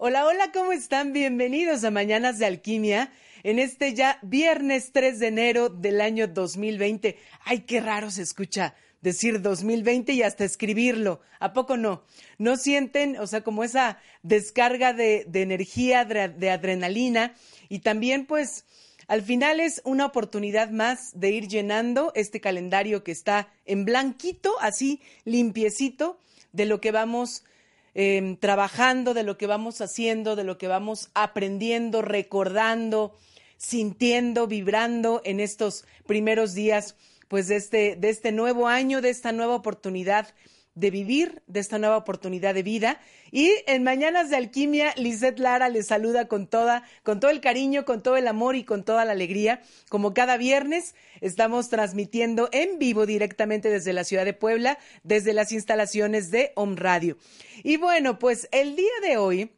Hola, hola, ¿cómo están? Bienvenidos a Mañanas de Alquimia en este ya viernes 3 de enero del año 2020. Ay, qué raro se escucha decir 2020 y hasta escribirlo. ¿A poco no? ¿No sienten, o sea, como esa descarga de, energía, de adrenalina? Y también, pues, al final es una oportunidad más de ir llenando este calendario que está en blanquito, así limpiecito, de lo que vamos Em, trabajando, de lo que vamos haciendo, de lo que vamos aprendiendo, recordando, sintiendo, vibrando en estos primeros días, pues de este, de este nuevo año, de esta nueva oportunidad de vivir, de esta nueva oportunidad de vida. Y en Mañanas de Alquimia, Lisette Lara les saluda con toda, con todo el cariño, con todo el amor y con toda la alegría. Como cada viernes, estamos transmitiendo en vivo directamente desde la ciudad de Puebla, desde las instalaciones de Home Radio. Y bueno, pues el día de hoy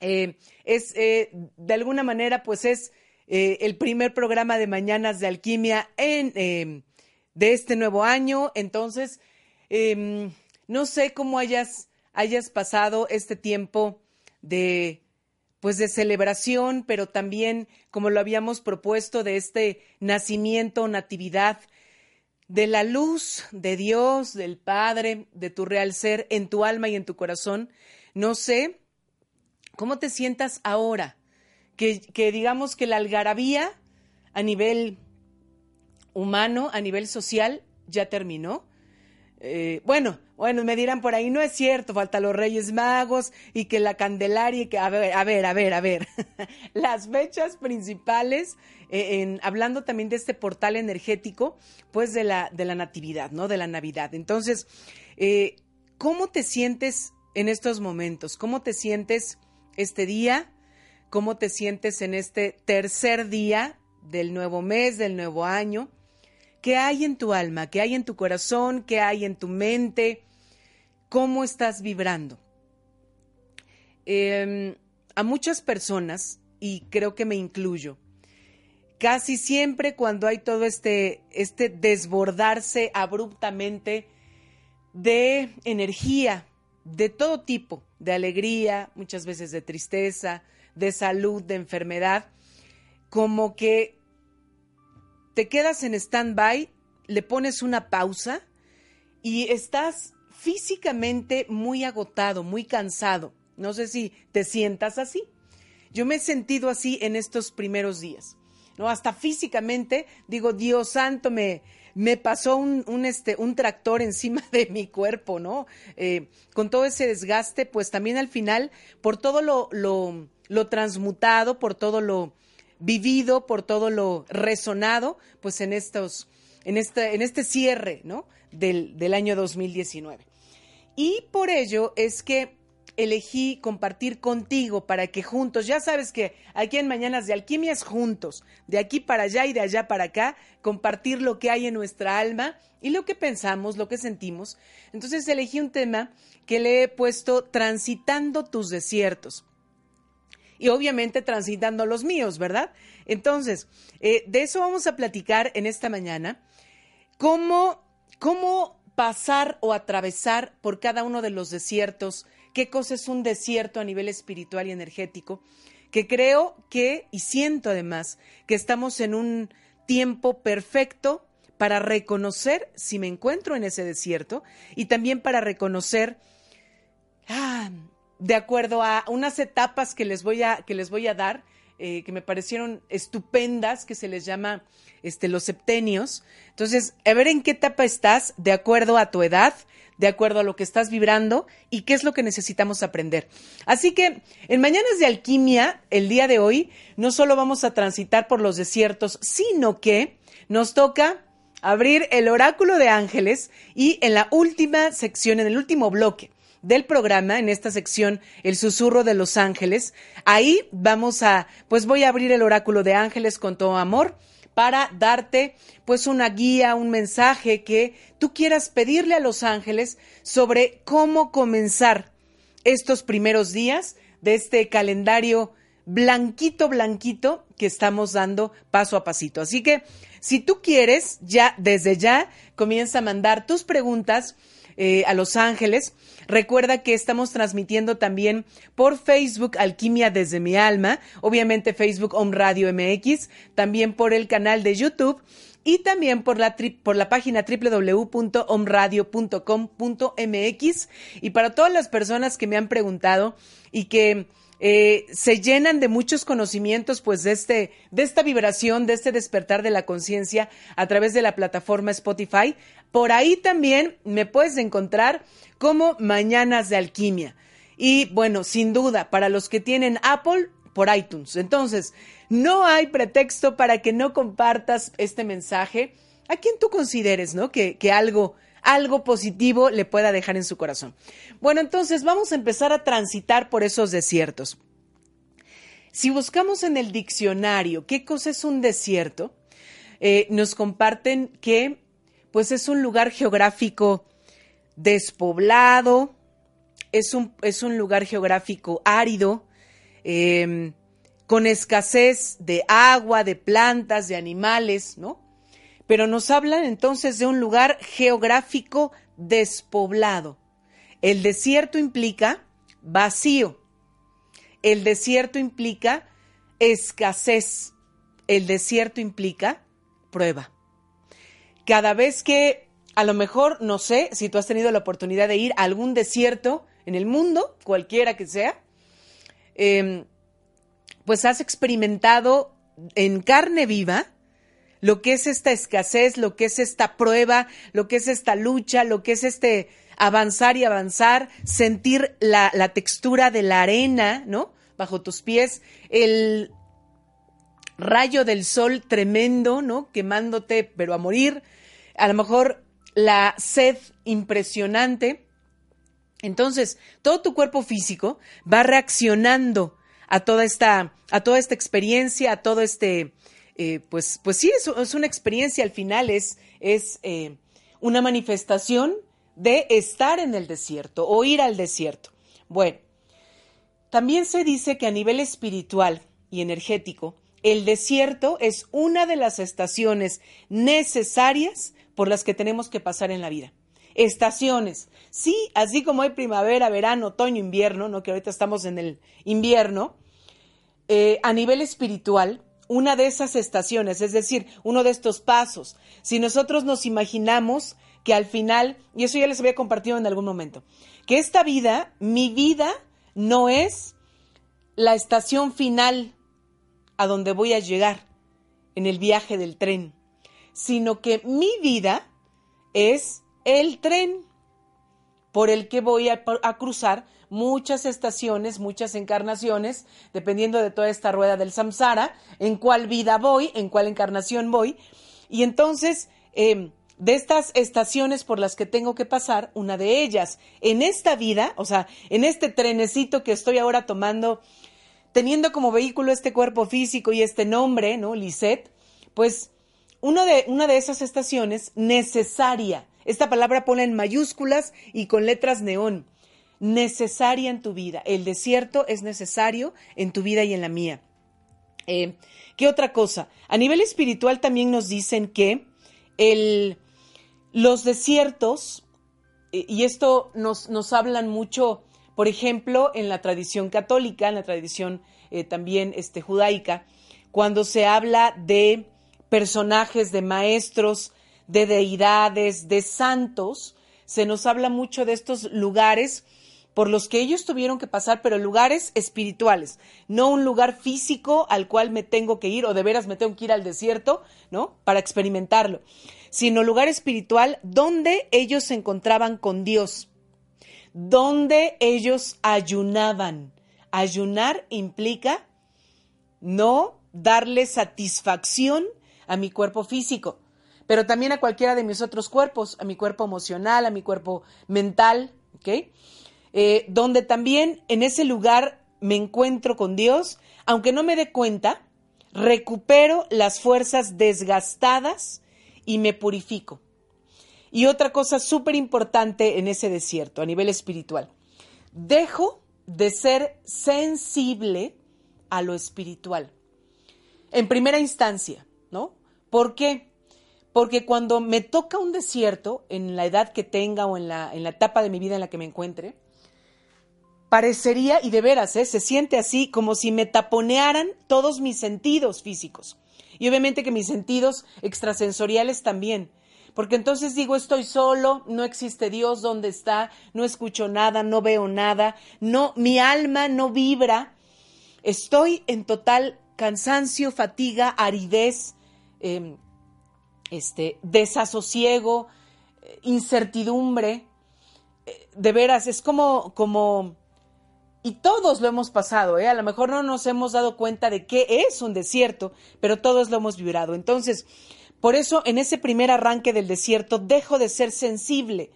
eh, es, eh, de alguna manera, pues es eh, el primer programa de Mañanas de Alquimia en, de este nuevo año. Entonces, Em, no sé cómo hayas, hayas pasado este tiempo de pues de celebración, pero también, como lo habíamos propuesto, de este nacimiento, natividad, de la luz de Dios, del Padre, de tu real ser en tu alma y en tu corazón. No sé cómo te sientas ahora, que, que digamos que la algarabía a nivel humano, a nivel social, ya terminó eh, bueno, bueno, me dirán por ahí, no es cierto, falta los Reyes Magos y que la Candelaria y que, a ver, a ver, a ver, a ver, las fechas principales, eh, hablando también de este portal energético, pues de la, de la Natividad, ¿no? De la Navidad. Entonces, eh, ¿cómo te sientes en estos momentos? ¿Cómo te sientes este día? ¿Cómo te sientes en este tercer día del nuevo mes, del nuevo año? ¿Qué hay en tu alma? ¿Qué hay en tu corazón? ¿Qué hay en tu mente? ¿Cómo estás vibrando? Em, a muchas personas, y creo que me incluyo, casi siempre cuando hay todo este, este desbordarse abruptamente de energía, de todo tipo, de alegría, muchas veces de tristeza, de salud, de enfermedad, como que te quedas en stand-by, le pones una pausa y estás físicamente muy agotado, muy cansado. No sé si te sientas así. Yo me he sentido así en estos primeros días. ¿no? Hasta físicamente digo, Dios santo, me, me pasó un, este, un tractor encima de mi cuerpo, ¿no? Eh, con todo ese desgaste, pues también al final, por todo lo, lo transmutado, por todo lo, vivido, por todo lo resonado, pues en estos, en este, en este cierre, ¿no? Del, del año 2019. Y por ello es que elegí compartir contigo para que juntos, ya sabes que aquí en Mañanas de Alquimia es juntos, de aquí para allá y de allá para acá, compartir lo que hay en nuestra alma y lo que pensamos, lo que sentimos. Entonces elegí un tema que le he puesto transitando tus desiertos y obviamente transitando los míos, ¿verdad? Entonces, eh, de eso vamos a platicar en esta mañana. ¿Cómo, ¿Cómo pasar o atravesar por cada uno de los desiertos? ¿Qué cosa es un desierto a nivel espiritual y energético? Que creo que, y siento además, que estamos en un tiempo perfecto para reconocer si me encuentro en ese desierto y también para reconocer, ah, de acuerdo a unas etapas que les voy a, que les voy a dar, eh, que me parecieron estupendas, que se les llama este, los septenios. Entonces, a ver en qué etapa estás, de acuerdo a tu edad, de acuerdo a lo que estás vibrando y qué es lo que necesitamos aprender. Así que en Mañanas de Alquimia, el día de hoy, no solo vamos a transitar por los desiertos, sino que nos toca abrir el oráculo de ángeles y en la última sección, en el último bloque del programa, en esta sección, el susurro de los ángeles, ahí vamos a, pues voy a abrir el oráculo de ángeles con todo amor para darte pues una guía, un mensaje que tú quieras pedirle a los ángeles sobre cómo comenzar estos primeros días de este calendario blanquito, blanquito que estamos dando paso a pasito. Así que si tú quieres, ya desde ya comienza a mandar tus preguntas eh, a Los Ángeles. Recuerda que estamos transmitiendo también por Facebook Alquimia desde mi alma, obviamente Facebook Home Radio MX, también por el canal de YouTube y también por la, por la página www.omradio.com.mx. Y para todas las personas que me han preguntado y que eh, se llenan de muchos conocimientos, pues de este, de esta vibración, de este despertar de la conciencia a través de la plataforma Spotify. Por ahí también me puedes encontrar como Mañanas de Alquimia. Y bueno, sin duda, para los que tienen Apple, por iTunes. Entonces, no hay pretexto para que no compartas este mensaje a quien tú consideres, ¿no? Que, que algo algo positivo le pueda dejar en su corazón. Bueno, entonces vamos a empezar a transitar por esos desiertos. Si buscamos en el diccionario qué cosa es un desierto, eh, nos comparten que pues es un lugar geográfico despoblado, es un, es un lugar geográfico árido, em, con escasez de agua, de plantas, de animales, ¿no? Pero nos hablan entonces de un lugar geográfico despoblado. El desierto implica vacío. El desierto implica escasez. El desierto implica prueba. Cada vez que, a lo mejor, no sé si tú has tenido la oportunidad de ir a algún desierto en el mundo, cualquiera que sea, em, pues has experimentado en carne viva lo que es esta escasez, lo que es esta prueba, lo que es esta lucha, lo que es este avanzar y avanzar, sentir la, textura de la arena, ¿no? Bajo tus pies, el rayo del sol tremendo, ¿no? Quemándote, pero a morir. A lo mejor la sed impresionante. Entonces, todo tu cuerpo físico va reaccionando a toda esta, a toda esta experiencia, a todo este, eh, pues, pues sí, es, una experiencia al final, es, es eh, una manifestación de estar en el desierto o ir al desierto. Bueno, también se dice que a nivel espiritual y energético, el desierto es una de las estaciones necesarias por las que tenemos que pasar en la vida. Estaciones. Sí, así como hay primavera, verano, otoño, invierno, ¿no? que ahorita estamos en el invierno, eh, a nivel espiritual una de esas estaciones, es decir, uno de estos pasos. Si nosotros nos imaginamos que al final, y eso ya les había compartido en algún momento, que esta vida, mi vida, no es la estación final a donde voy a llegar en el viaje del tren, sino que mi vida es el tren por el que voy a, cruzar muchas estaciones, muchas encarnaciones, dependiendo de toda esta rueda del samsara, en cuál vida voy, en cuál encarnación voy. Y entonces, em, de estas estaciones por las que tengo que pasar, una de ellas, en esta vida, o sea, en este trenecito que estoy ahora tomando, teniendo como vehículo este cuerpo físico y este nombre, ¿no? Lisette, pues de, una de esas estaciones necesaria, esta palabra pone en mayúsculas y con letras neón, necesaria en tu vida. El desierto es necesario en tu vida y en la mía. Eh, ¿Qué otra cosa? A nivel espiritual también nos dicen que el, los desiertos, eh, y esto nos, nos, hablan mucho, por ejemplo, en la tradición católica, en la tradición eh, también este, judaica, cuando se habla de personajes, de maestros, de deidades, de santos, se nos habla mucho de estos lugares por los que ellos tuvieron que pasar, pero lugares espirituales, no un lugar físico al cual me tengo que ir o de veras me tengo que ir al desierto, ¿no? Para experimentarlo, sino lugar espiritual donde ellos se encontraban con Dios, donde ellos ayunaban. Ayunar implica no darle satisfacción a mi cuerpo físico, pero también a cualquiera de mis otros cuerpos, a mi cuerpo emocional, a mi cuerpo mental, ¿ok? Eh, donde también en ese lugar me encuentro con Dios, aunque no me dé cuenta, recupero las fuerzas desgastadas y me purifico. Y otra cosa súper importante en ese desierto a nivel espiritual, dejo de ser sensible a lo espiritual. En primera instancia, ¿no? ¿Por qué? Porque cuando me toca un desierto, en la edad que tenga o en la, en la etapa de mi vida en la que me encuentre, parecería, y de veras, ¿eh? se siente así como si me taponearan todos mis sentidos físicos. Y obviamente que mis sentidos extrasensoriales también. Porque entonces digo, estoy solo, no existe Dios, ¿dónde está? No escucho nada, no veo nada, no, mi alma no vibra. Estoy en total cansancio, fatiga, aridez, em, este, desasosiego, eh, incertidumbre. Eh, de veras, es como, como, y todos lo hemos pasado, ¿eh? A lo mejor no nos hemos dado cuenta de qué es un desierto, pero todos lo hemos vibrado. Entonces, por eso en ese primer arranque del desierto dejo de ser sensible,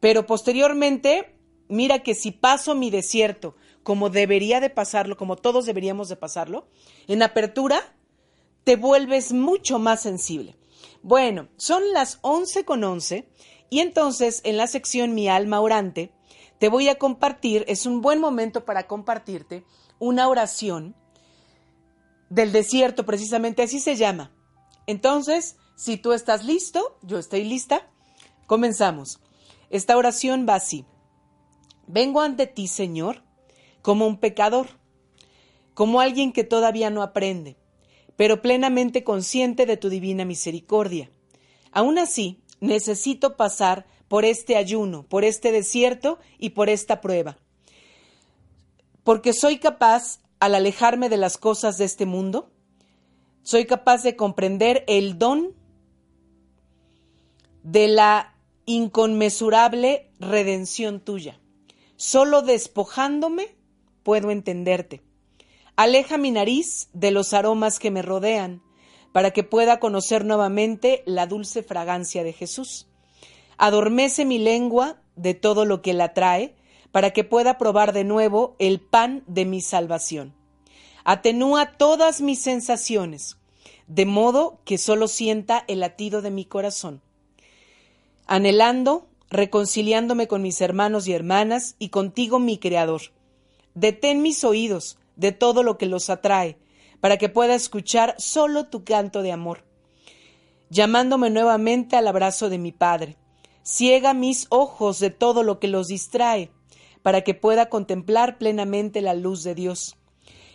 pero posteriormente, mira que si paso mi desierto como debería de pasarlo, como todos deberíamos de pasarlo, en apertura te vuelves mucho más sensible. Bueno, son las 11 con 11 y entonces en la sección Mi alma orante, te voy a compartir, es un buen momento para compartirte una oración del desierto, precisamente así se llama. Entonces, si tú estás listo, yo estoy lista, comenzamos. Esta oración va así. Vengo ante ti, Señor, como un pecador, como alguien que todavía no aprende, pero plenamente consciente de tu divina misericordia. Aún así, necesito pasar por este ayuno, por este desierto y por esta prueba. Porque soy capaz, al alejarme de las cosas de este mundo, soy capaz de comprender el don de la inconmensurable redención tuya. Solo despojándome puedo entenderte. Aleja mi nariz de los aromas que me rodean, para que pueda conocer nuevamente la dulce fragancia de Jesús. Adormece mi lengua de todo lo que la trae, para que pueda probar de nuevo el pan de mi salvación. Atenúa todas mis sensaciones, de modo que solo sienta el latido de mi corazón. Anhelando, reconciliándome con mis hermanos y hermanas y contigo mi Creador. Detén mis oídos de todo lo que los atrae, para que pueda escuchar solo tu canto de amor, llamándome nuevamente al abrazo de mi Padre ciega mis ojos de todo lo que los distrae, para que pueda contemplar plenamente la luz de Dios.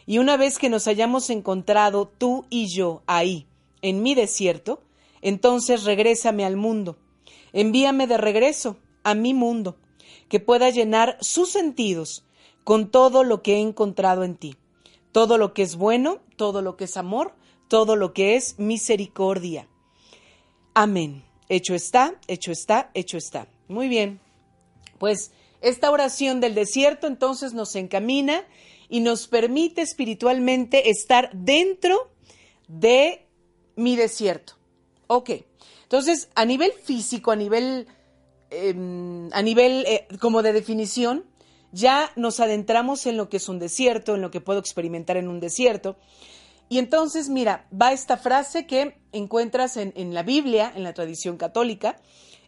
Y una vez que nos hayamos encontrado tú y yo ahí, en mi desierto, entonces regrésame al mundo. Envíame de regreso a mi mundo, que pueda llenar sus sentidos con todo lo que he encontrado en ti, todo lo que es bueno, todo lo que es amor, todo lo que es misericordia. Amén. Hecho está, hecho está, hecho está. Muy bien. Pues esta oración del desierto entonces nos encamina y nos permite espiritualmente estar dentro de mi desierto. Ok. Entonces, a nivel físico, a nivel, em, a nivel eh, como de definición, ya nos adentramos en lo que es un desierto, en lo que puedo experimentar en un desierto. Y entonces, mira, va esta frase que encuentras en, la Biblia, en la tradición católica.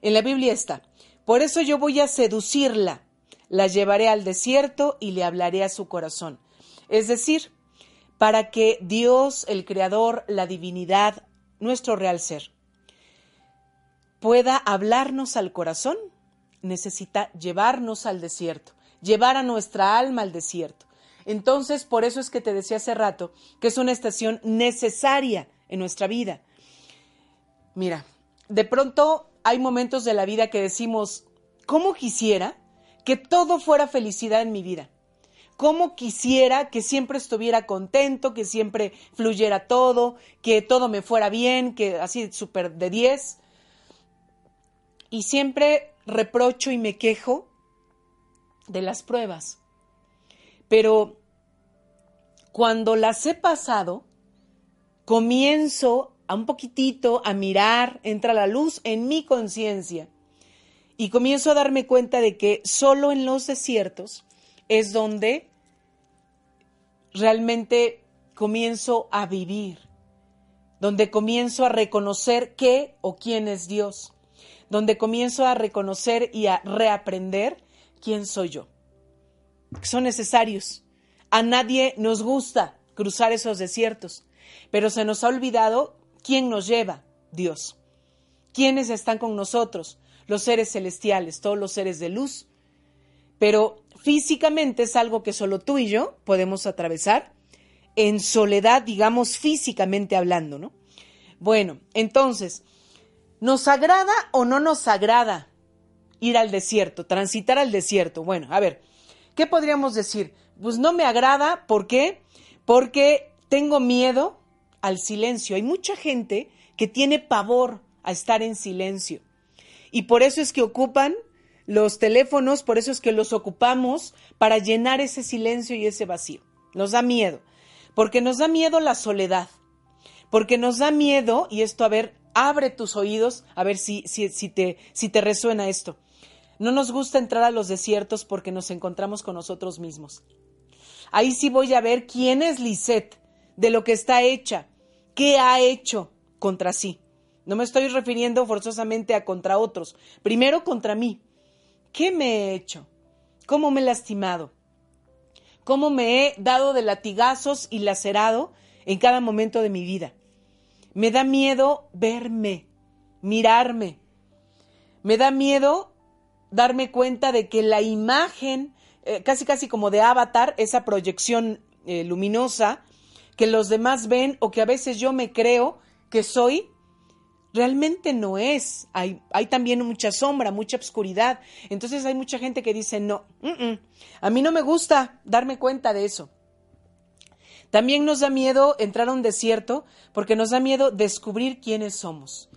En la Biblia está, por eso yo voy a seducirla, la llevaré al desierto y le hablaré a su corazón. Es decir, para que Dios, el Creador, la divinidad, nuestro real ser, pueda hablarnos al corazón, necesita llevarnos al desierto, llevar a nuestra alma al desierto. Entonces, por eso es que te decía hace rato que es una estación necesaria en nuestra vida. Mira, de pronto hay momentos de la vida que decimos, ¿cómo quisiera que todo fuera felicidad en mi vida? ¿Cómo quisiera que siempre estuviera contento, que siempre fluyera todo, que todo me fuera bien, que así súper de 10? Y siempre reprocho y me quejo de las pruebas. Pero cuando las he pasado, comienzo a un poquitito a mirar, entra la luz en mi conciencia y comienzo a darme cuenta de que solo en los desiertos es donde realmente comienzo a vivir, donde comienzo a reconocer qué o quién es Dios, donde comienzo a reconocer y a reaprender quién soy yo. Son necesarios. A nadie nos gusta cruzar esos desiertos, pero se nos ha olvidado quién nos lleva, Dios. ¿Quiénes están con nosotros? Los seres celestiales, todos los seres de luz. Pero físicamente es algo que solo tú y yo podemos atravesar en soledad, digamos físicamente hablando, ¿no? Bueno, entonces, ¿nos agrada o no nos agrada ir al desierto, transitar al desierto? Bueno, a ver, ¿qué podríamos decir? Pues no me agrada, ¿por qué? Porque tengo miedo al silencio. Hay mucha gente que tiene pavor a estar en silencio. Y por eso es que ocupan los teléfonos, por eso es que los ocupamos para llenar ese silencio y ese vacío. Nos da miedo, porque nos da miedo la soledad, porque nos da miedo, y esto, a ver, abre tus oídos, a ver si, si, te, si te resuena esto. No nos gusta entrar a los desiertos porque nos encontramos con nosotros mismos. Ahí sí voy a ver quién es Lisette, de lo que está hecha, qué ha hecho contra sí. No me estoy refiriendo forzosamente a contra otros, primero contra mí. ¿Qué me he hecho? ¿Cómo me he lastimado? ¿Cómo me he dado de latigazos y lacerado en cada momento de mi vida? Me da miedo verme, mirarme. Me da miedo darme cuenta de que la imagen, eh, casi casi como de avatar, esa proyección eh, luminosa, que los demás ven o que a veces yo me creo que soy, realmente no es. Hay, hay también mucha sombra, mucha oscuridad. Entonces hay mucha gente que dice, no, a mí no me gusta darme cuenta de eso. También nos da miedo entrar a un desierto porque nos da miedo descubrir quiénes somos.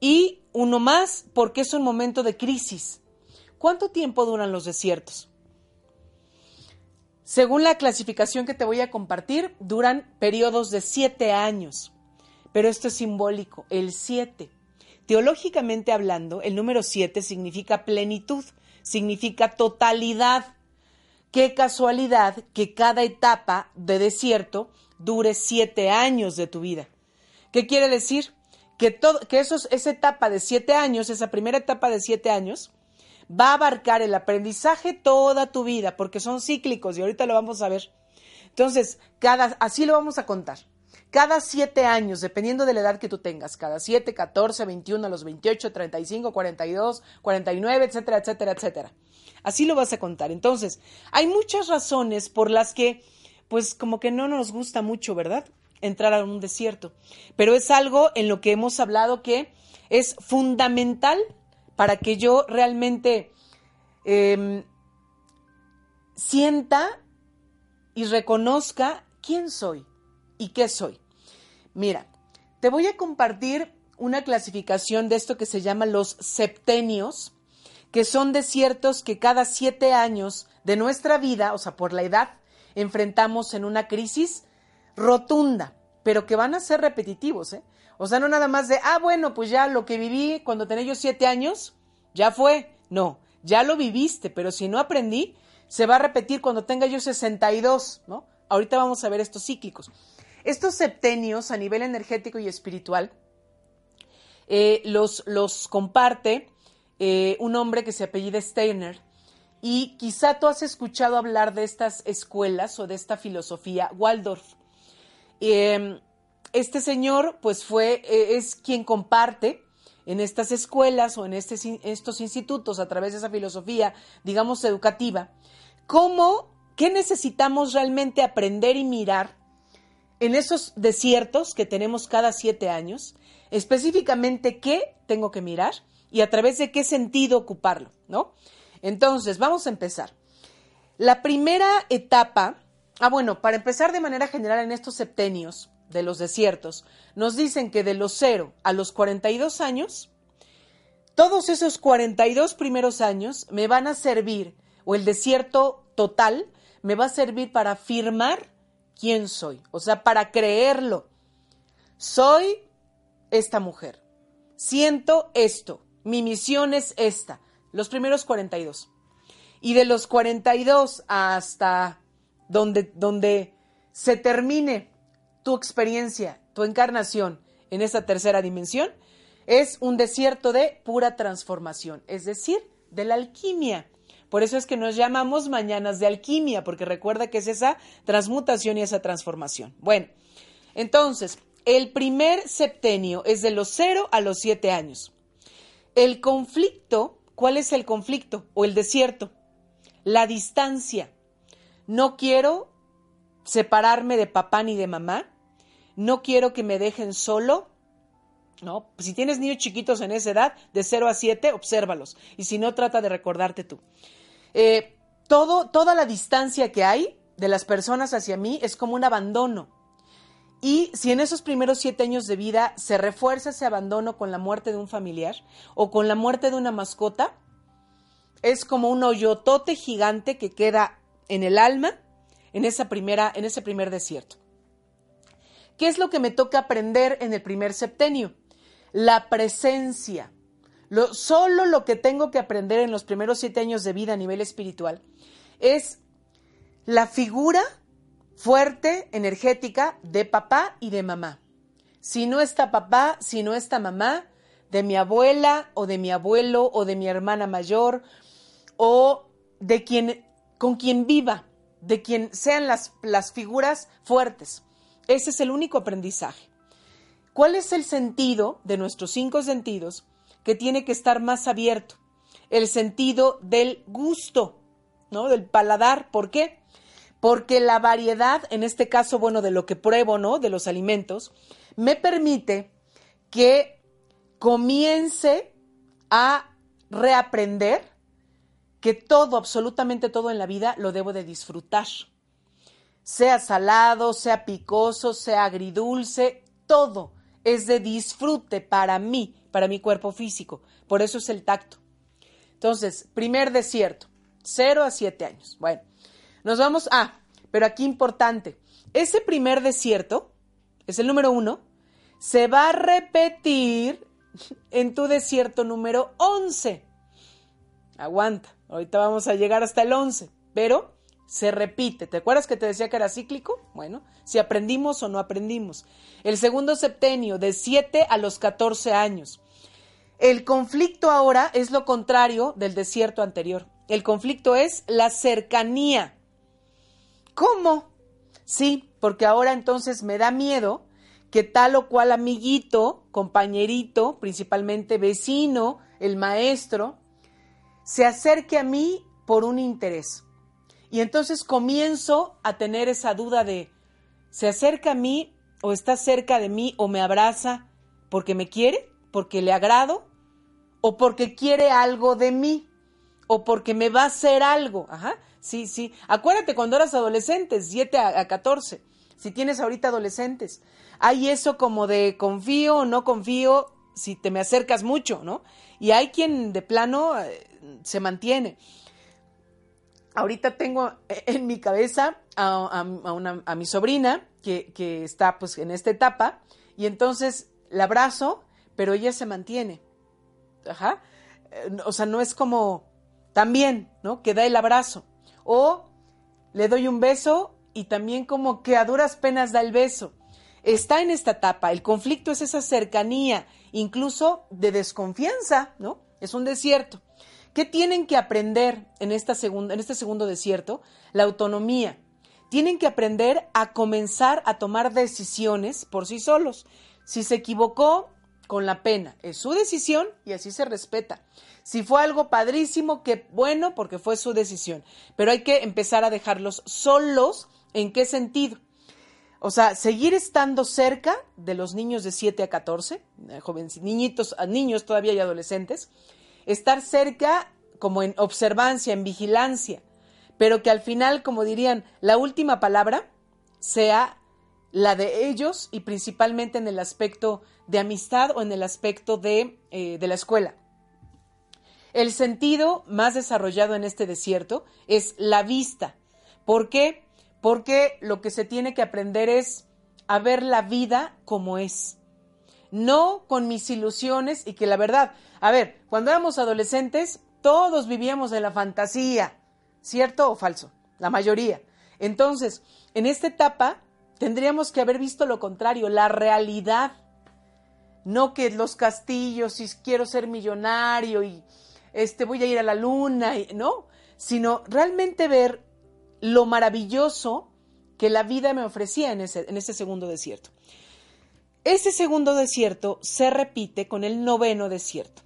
Y uno más porque es un momento de crisis. ¿Cuánto tiempo duran los desiertos? Según la clasificación que te voy a compartir, duran periodos de siete años. Pero esto es simbólico, el siete. Teológicamente hablando, el número siete significa plenitud, significa totalidad. Qué casualidad que cada etapa de desierto dure siete años de tu vida. ¿Qué quiere decir? Que, todo, que esa etapa de siete años, esa primera etapa de siete años, va a abarcar el aprendizaje toda tu vida, porque son cíclicos y ahorita lo vamos a ver. Entonces, cada, así lo vamos a contar. Cada siete años, dependiendo de la edad que tú tengas, cada siete, catorce, veintiuno, a los veintiocho, treinta y cinco, cuarenta y dos, cuarenta y nueve, etcétera, etcétera, etcétera. Así lo vas a contar. Entonces, hay muchas razones por las que, pues, como que no nos gusta mucho, ¿verdad? Entrar a un desierto. Pero es algo en lo que hemos hablado que es fundamental para que yo realmente em, sienta y reconozca quién soy y qué soy. Mira, te voy a compartir una clasificación de esto que se llama los septenios, que son desiertos que cada siete años de nuestra vida, o sea, por la edad, enfrentamos en una crisis rotunda, pero que van a ser repetitivos, ¿eh? O sea, no nada más de, ah, bueno, pues ya lo que viví cuando tenía yo siete años, ya fue. No, ya lo viviste, pero si no aprendí, se va a repetir cuando tenga yo 62, ¿no? Ahorita vamos a ver estos cíclicos. Estos septenios a nivel energético y espiritual eh, los, los, comparte eh, un hombre que se apellida Steiner. Y quizá tú has escuchado hablar de estas escuelas o de esta filosofía Waldorf. Eh, este señor, pues fue, eh, es quien comparte en estas escuelas o en este estos institutos a través de esa filosofía, digamos, educativa, cómo, qué necesitamos realmente aprender y mirar en esos desiertos que tenemos cada siete años, específicamente qué tengo que mirar y a través de qué sentido ocuparlo, ¿no? Entonces, vamos a empezar. La primera etapa, ah, bueno, para empezar de manera general en estos septenios de los desiertos, nos dicen que de los 0 a los 42 años, todos esos 42 primeros años me van a servir, o el desierto total, me va a servir para afirmar quién soy, o sea, para creerlo. Soy esta mujer, siento esto, mi misión es esta, los primeros 42. Y de los 42 hasta donde, donde se termine tu experiencia, tu encarnación en esta tercera dimensión, es un desierto de pura transformación, es decir, de la alquimia. Por eso es que nos llamamos mañanas de alquimia, porque recuerda que es esa transmutación y esa transformación. Bueno, entonces, el primer septenio es de los 0 a los 7 años. El conflicto, ¿cuál es el conflicto o el desierto? La distancia. No quiero separarme de papá ni de mamá. No quiero que me dejen solo. ¿no? Si tienes niños chiquitos en esa edad, de 0 a 7, obsérvalos. Y si no, trata de recordarte tú. Eh, todo, toda la distancia que hay de las personas hacia mí es como un abandono. Y si en esos primeros siete años de vida se refuerza ese abandono con la muerte de un familiar o con la muerte de una mascota, es como un hoyotote gigante que queda en el alma en, esa primera, en ese primer desierto. ¿Qué es lo que me toca aprender en el primer septenio? La presencia. Lo, solo lo que tengo que aprender en los primeros siete años de vida a nivel espiritual es la figura fuerte, energética de papá y de mamá. Si no está papá, si no está mamá, de mi abuela o de mi abuelo o de mi hermana mayor o de quien con quien viva, de quien sean las, las figuras fuertes. Ese es el único aprendizaje. ¿Cuál es el sentido de nuestros cinco sentidos que tiene que estar más abierto? El sentido del gusto, ¿no? Del paladar. ¿Por qué? porque la variedad, en este caso, bueno, de lo que pruebo, ¿no? De los alimentos, me permite que comience a reaprender que todo, absolutamente todo en la vida lo debo de disfrutar. Sea salado, sea picoso, sea agridulce, todo es de disfrute para mí, para mi cuerpo físico. Por eso es el tacto. Entonces, primer desierto, 0 a 7 años. Bueno, nos vamos a, pero aquí importante, ese primer desierto, es el número uno, se va a repetir en tu desierto número 11. Aguanta, ahorita vamos a llegar hasta el 11, pero se repite. ¿Te acuerdas que te decía que era cíclico? Bueno, si aprendimos o no aprendimos. El segundo septenio, de 7 a los 14 años. El conflicto ahora es lo contrario del desierto anterior. El conflicto es la cercanía. ¿Cómo? Sí, porque ahora entonces me da miedo que tal o cual amiguito, compañerito, principalmente vecino, el maestro, se acerque a mí por un interés. Y entonces comienzo a tener esa duda de, ¿se acerca a mí o está cerca de mí o me abraza porque me quiere, porque le agrado o porque quiere algo de mí o porque me va a hacer algo? Ajá. Sí, sí. Acuérdate cuando eras adolescente, 7 a, 14. Si tienes ahorita adolescentes, hay eso como de confío o no confío si te me acercas mucho, ¿no? Y hay quien de plano eh, se mantiene. Ahorita tengo en mi cabeza a, mi sobrina que, que está pues en esta etapa y entonces la abrazo, pero ella se mantiene. Ajá. Eh, o sea, no es como también, ¿no? Que da el abrazo o le doy un beso y también como que a duras penas da el beso. Está en esta etapa, el conflicto es esa cercanía, incluso de desconfianza, ¿no? Es un desierto. ¿Qué tienen que aprender en, este segundo desierto? La autonomía. Tienen que aprender a comenzar a tomar decisiones por sí solos. Si se equivocó, con la pena. Es su decisión y así se respeta. Si fue algo padrísimo, qué bueno, porque fue su decisión. Pero hay que empezar a dejarlos solos. ¿En qué sentido? o sea, seguir estando cerca de los niños de 7 a 14, eh, jóvenes, niñitos, niños todavía y adolescentes, estar cerca como en observancia, en vigilancia, pero que al final, como dirían, la última palabra sea la de ellos y principalmente en el aspecto de amistad o en el aspecto de, eh, de la escuela. El sentido más desarrollado en este desierto es la vista. ¿Por qué? Porque lo que se tiene que aprender es a ver la vida como es. No con mis ilusiones y que la verdad, a ver, cuando éramos adolescentes, todos vivíamos en la fantasía, ¿cierto o falso? La mayoría. Entonces, en esta etapa tendríamos que haber visto lo contrario, la realidad. No que los castillos y quiero ser millonario y este voy a ir a la luna, y, no, sino realmente ver lo maravilloso que la vida me ofrecía en ese, en ese segundo desierto. Ese segundo desierto se repite con el noveno desierto.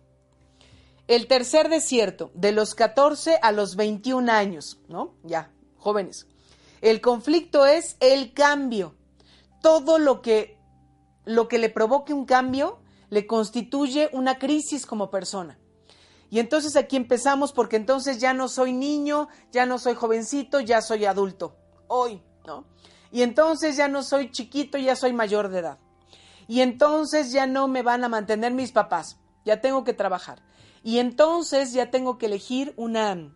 El tercer desierto, de los 14 a los 21 años, ¿no? Ya, jóvenes. El conflicto es el cambio. Todo lo que, lo que le provoque un cambio le constituye una crisis como persona. Y entonces aquí empezamos porque entonces ya no soy niño, ya no soy jovencito, ya soy adulto. Hoy, ¿no? Y entonces ya no soy chiquito, ya soy mayor de edad. Y entonces ya no me van a mantener mis papás, ya tengo que trabajar. Y entonces ya tengo que elegir una,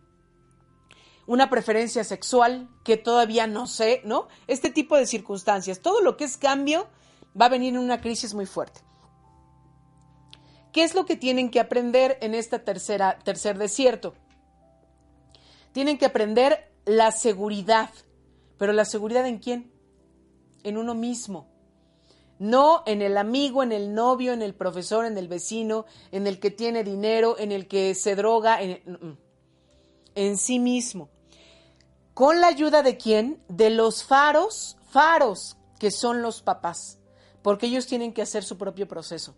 una preferencia sexual que todavía no sé, ¿no? Este tipo de circunstancias. Todo lo que es cambio va a venir en una crisis muy fuerte. ¿Qué es lo que tienen que aprender en este tercer desierto? Tienen que aprender la seguridad. ¿Pero la seguridad en quién? En uno mismo. No en el amigo, en el novio, en el profesor, en el vecino, en el que tiene dinero, en el que se droga, en, mm, mm. en sí mismo. ¿Con la ayuda de quién? De los faros, faros, que son los papás, porque ellos tienen que hacer su propio proceso.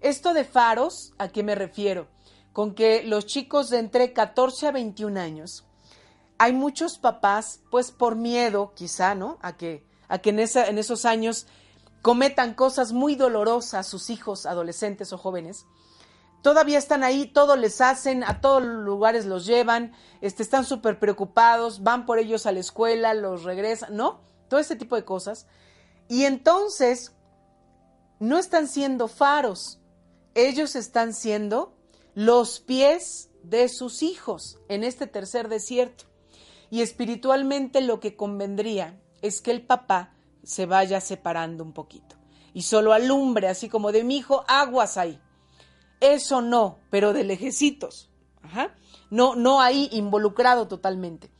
Esto de faros, ¿a qué me refiero? Con que los chicos de entre 14 a 21 años, hay muchos papás, pues por miedo quizá, ¿no? A que, a que en, en esos años cometan cosas muy dolorosas sus hijos adolescentes o jóvenes. Todavía están ahí, todo les hacen, a todos los lugares los llevan, este, están súper preocupados, van por ellos a la escuela, los regresan, ¿no? Todo este tipo de cosas. Y entonces no están siendo faros, ellos están siendo los pies de sus hijos en este tercer desierto. Y espiritualmente lo que convendría es que el papá se vaya separando un poquito y solo alumbre, así como de mi hijo, aguas ahí. Eso no, pero de lejecitos. No, no ahí involucrado totalmente.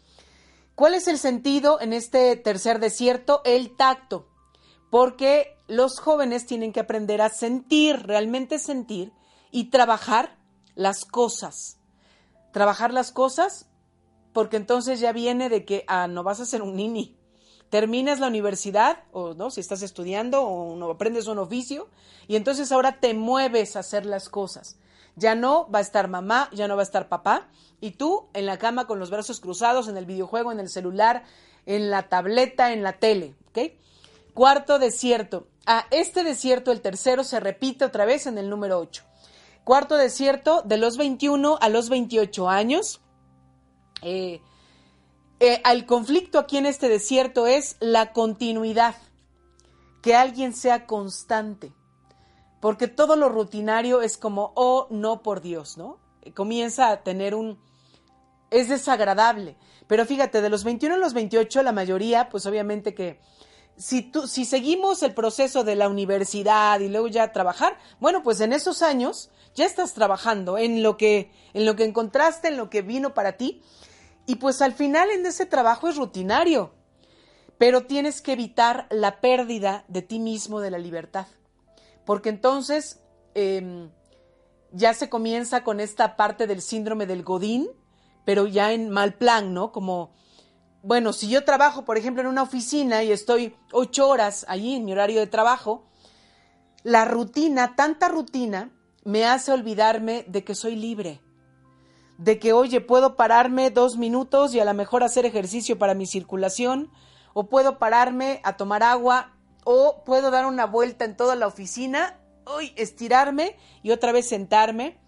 ¿Cuál es el sentido en este tercer desierto? El tacto. Porque los jóvenes tienen que aprender a sentir, realmente sentir y trabajar las cosas. Trabajar las cosas porque entonces ya viene de que, ah, no vas a ser un nini. Terminas la universidad, o no, si estás estudiando, o no aprendes un oficio, y entonces ahora te mueves a hacer las cosas. Ya no va a estar mamá, ya no va a estar papá, y tú en la cama con los brazos cruzados, en el videojuego, en el celular, en la tableta, en la tele, ¿ok? Cuarto desierto, a este desierto, el tercero, se repite otra vez en el número 8. Cuarto desierto, de los 21 a los 28 años. Eh, eh, el conflicto aquí en este desierto es la continuidad, que alguien sea constante, porque todo lo rutinario es como, oh, no por Dios, ¿no? Comienza a tener un... es desagradable, pero fíjate, de los 21 a los 28, la mayoría, pues obviamente que si, tú, si seguimos el proceso de la universidad y luego ya trabajar, bueno, pues en esos años ya estás trabajando en lo que, en lo que encontraste, en lo que vino para ti, y pues al final en ese trabajo es rutinario, pero tienes que evitar la pérdida de ti mismo de la libertad, porque entonces em, ya se comienza con esta parte del síndrome del Godín, pero ya en mal plan, ¿no? Como bueno, si yo trabajo, por ejemplo, en una oficina y estoy ocho horas allí en mi horario de trabajo, la rutina, tanta rutina, me hace olvidarme de que soy libre, de que, oye, puedo pararme dos minutos y a lo mejor hacer ejercicio para mi circulación, o puedo pararme a tomar agua o puedo dar una vuelta en toda la oficina, uy, estirarme y otra vez sentarme.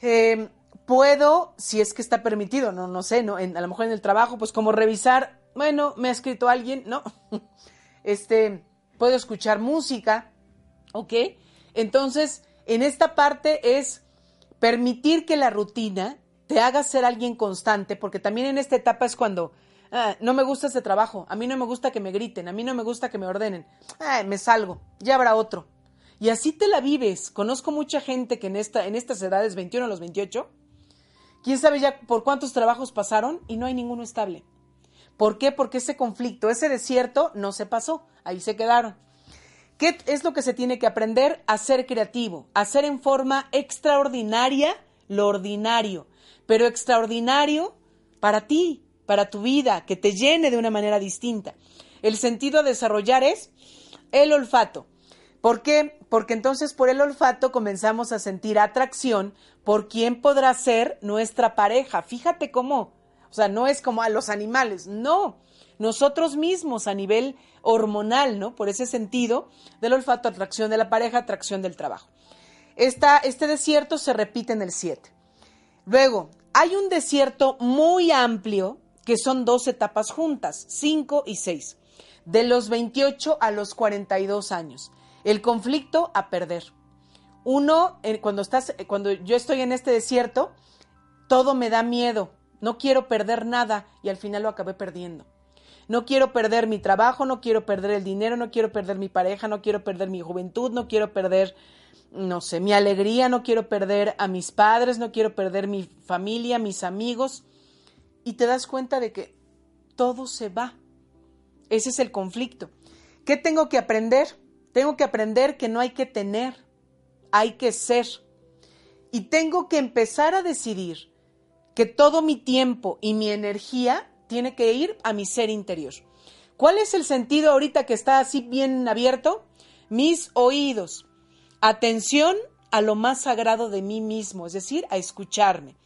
Em, puedo, si es que está permitido, no, no sé, ¿no? a lo mejor en el trabajo, pues como revisar, bueno, me ha escrito alguien, ¿no? Este, puedo escuchar música, ¿ok? Entonces, en esta parte es permitir que la rutina te haga ser alguien constante, porque también en esta etapa es cuando ah, no me gusta ese trabajo, a mí no me gusta que me griten, a mí no me gusta que me ordenen, ah, me salgo, ya habrá otro. Y así te la vives. Conozco mucha gente que en, esta, en estas edades, 21 a los 28, quién sabe ya por cuántos trabajos pasaron y no hay ninguno estable. ¿Por qué? Porque ese conflicto, ese desierto no se pasó, ahí se quedaron. ¿Qué es lo que se tiene que aprender? A ser creativo, a hacer en forma extraordinaria lo ordinario, pero extraordinario para ti, para tu vida, que te llene de una manera distinta. El sentido a desarrollar es el olfato. ¿Por qué? Porque entonces por el olfato comenzamos a sentir atracción por quién podrá ser nuestra pareja. Fíjate cómo, o sea, no es como a los animales, no nosotros mismos a nivel hormonal, ¿no? Por ese sentido del olfato, atracción de la pareja, atracción del trabajo. este desierto se repite en el 7. Luego, hay un desierto muy amplio que son dos etapas juntas, 5 y 6, de los 28 a los 42 años. El conflicto a perder. Uno, eh, cuando, estás, eh, cuando yo estoy en este desierto, todo me da miedo, no quiero perder nada y al final lo acabé perdiendo. No quiero perder mi trabajo, no quiero perder el dinero, no quiero perder mi pareja, no quiero perder mi juventud, no quiero perder, no sé, mi alegría, no quiero perder a mis padres, no quiero perder mi familia, mis amigos. Y te das cuenta de que todo se va. Ese es el conflicto. ¿Qué tengo que aprender? Tengo que aprender que no hay que tener, hay que ser. Y tengo que empezar a decidir que todo mi tiempo y mi energía tiene que ir a mi ser interior. ¿Cuál es el sentido ahorita que está así bien abierto? Mis oídos. Atención a lo más sagrado de mí mismo, es decir, a escucharme.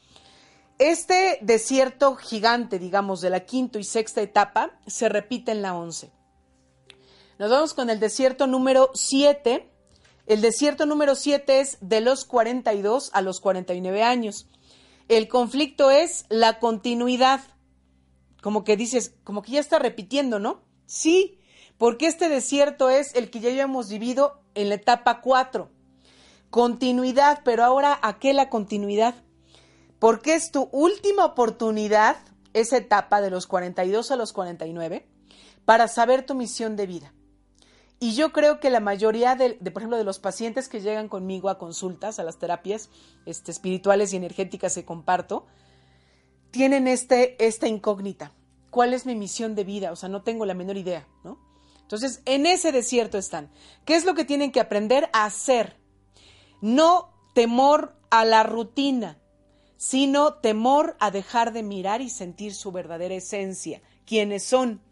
Este desierto gigante, digamos, de la quinta y sexta etapa, se repite en la once. Nos vamos con el desierto número siete. El desierto número siete es de los 42 a los 49 años. El conflicto es la continuidad como que dices, como que ya está repitiendo, ¿no? Sí, porque este desierto es el que ya hemos vivido en la etapa 4. Continuidad, pero ahora, ¿a qué la continuidad? Porque es tu última oportunidad, esa etapa de los 42 a los 49, para saber tu misión de vida. Y yo creo que la mayoría de, por ejemplo, de los pacientes que llegan conmigo a consultas, a las terapias este, espirituales y energéticas que comparto, tienen este, esta incógnita. ¿Cuál es mi misión de vida? O sea, no tengo la menor idea, ¿no? Entonces, en ese desierto están. ¿Qué es lo que tienen que aprender a hacer? No temor a la rutina, sino temor a dejar de mirar y sentir su verdadera esencia, quiénes son.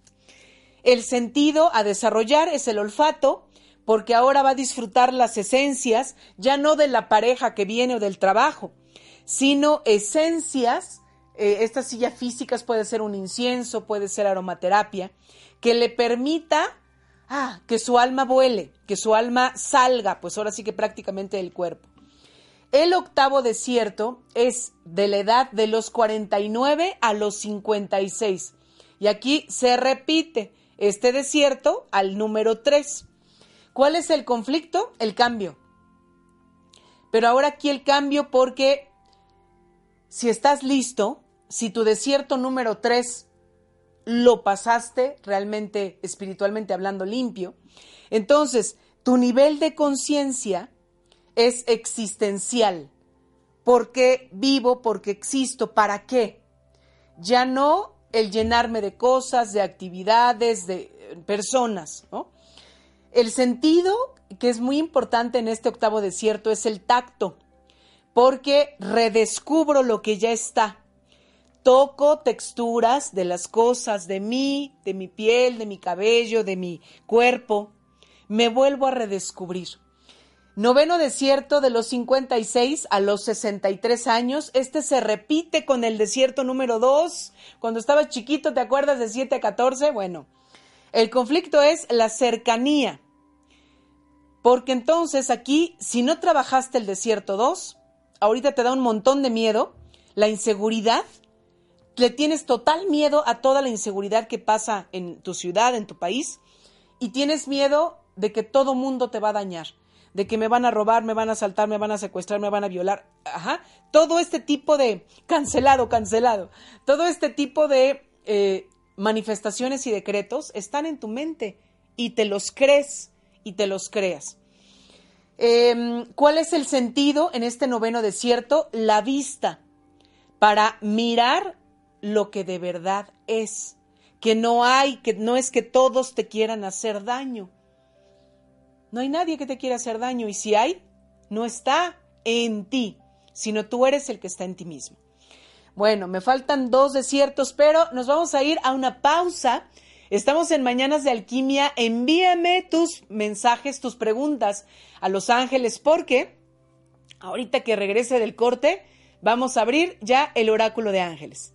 El sentido a desarrollar es el olfato, porque ahora va a disfrutar las esencias, ya no de la pareja que viene o del trabajo, sino esencias eh, estas sillas físicas puede ser un incienso, puede ser aromaterapia, que le permita ah, que su alma vuele, que su alma salga, pues ahora sí que prácticamente del cuerpo. El octavo desierto es de la edad de los 49 a los 56. Y aquí se repite este desierto al número 3. ¿Cuál es el conflicto? El cambio. Pero ahora aquí el cambio porque si estás listo, si tu desierto número 3 lo pasaste realmente espiritualmente hablando limpio, entonces tu nivel de conciencia es existencial. ¿Por qué vivo? Porque existo. ¿Para qué? Ya no el llenarme de cosas, de actividades, de eh, personas. El sentido que es muy importante en este octavo desierto es el tacto, porque redescubro lo que ya está toco texturas de las cosas, de mí, de mi piel, de mi cabello, de mi cuerpo, me vuelvo a redescubrir. Noveno desierto de los 56 a los 63 años. Este se repite con el desierto número 2. Cuando estaba chiquito, ¿te acuerdas de 7 a 14? Bueno, El conflicto es la cercanía. Porque entonces aquí, si no trabajaste el desierto 2, ahorita te da un montón de miedo, la inseguridad, le tienes total miedo a toda la inseguridad que pasa en tu ciudad, en tu país, y tienes miedo de que todo mundo te va a dañar, de que me van a robar, me van a asaltar, me van a secuestrar, me van a violar. Ajá. Todo este tipo de cancelado, cancelado. Todo este tipo de eh, manifestaciones y decretos están en tu mente y te los crees y te los creas. Em, ¿Cuál es el sentido en este noveno desierto? La vista, para mirar lo que de verdad es, que no hay, que no es que todos te quieran hacer daño. No hay nadie que te quiera hacer daño y si hay, no está en ti, sino tú eres el que está en ti mismo. Bueno, me faltan dos desiertos, pero nos vamos a ir a una pausa. Estamos en Mañanas de Alquimia. Envíame tus mensajes, tus preguntas a Los Ángeles, porque ahorita que regrese del corte, vamos a abrir ya el oráculo de ángeles.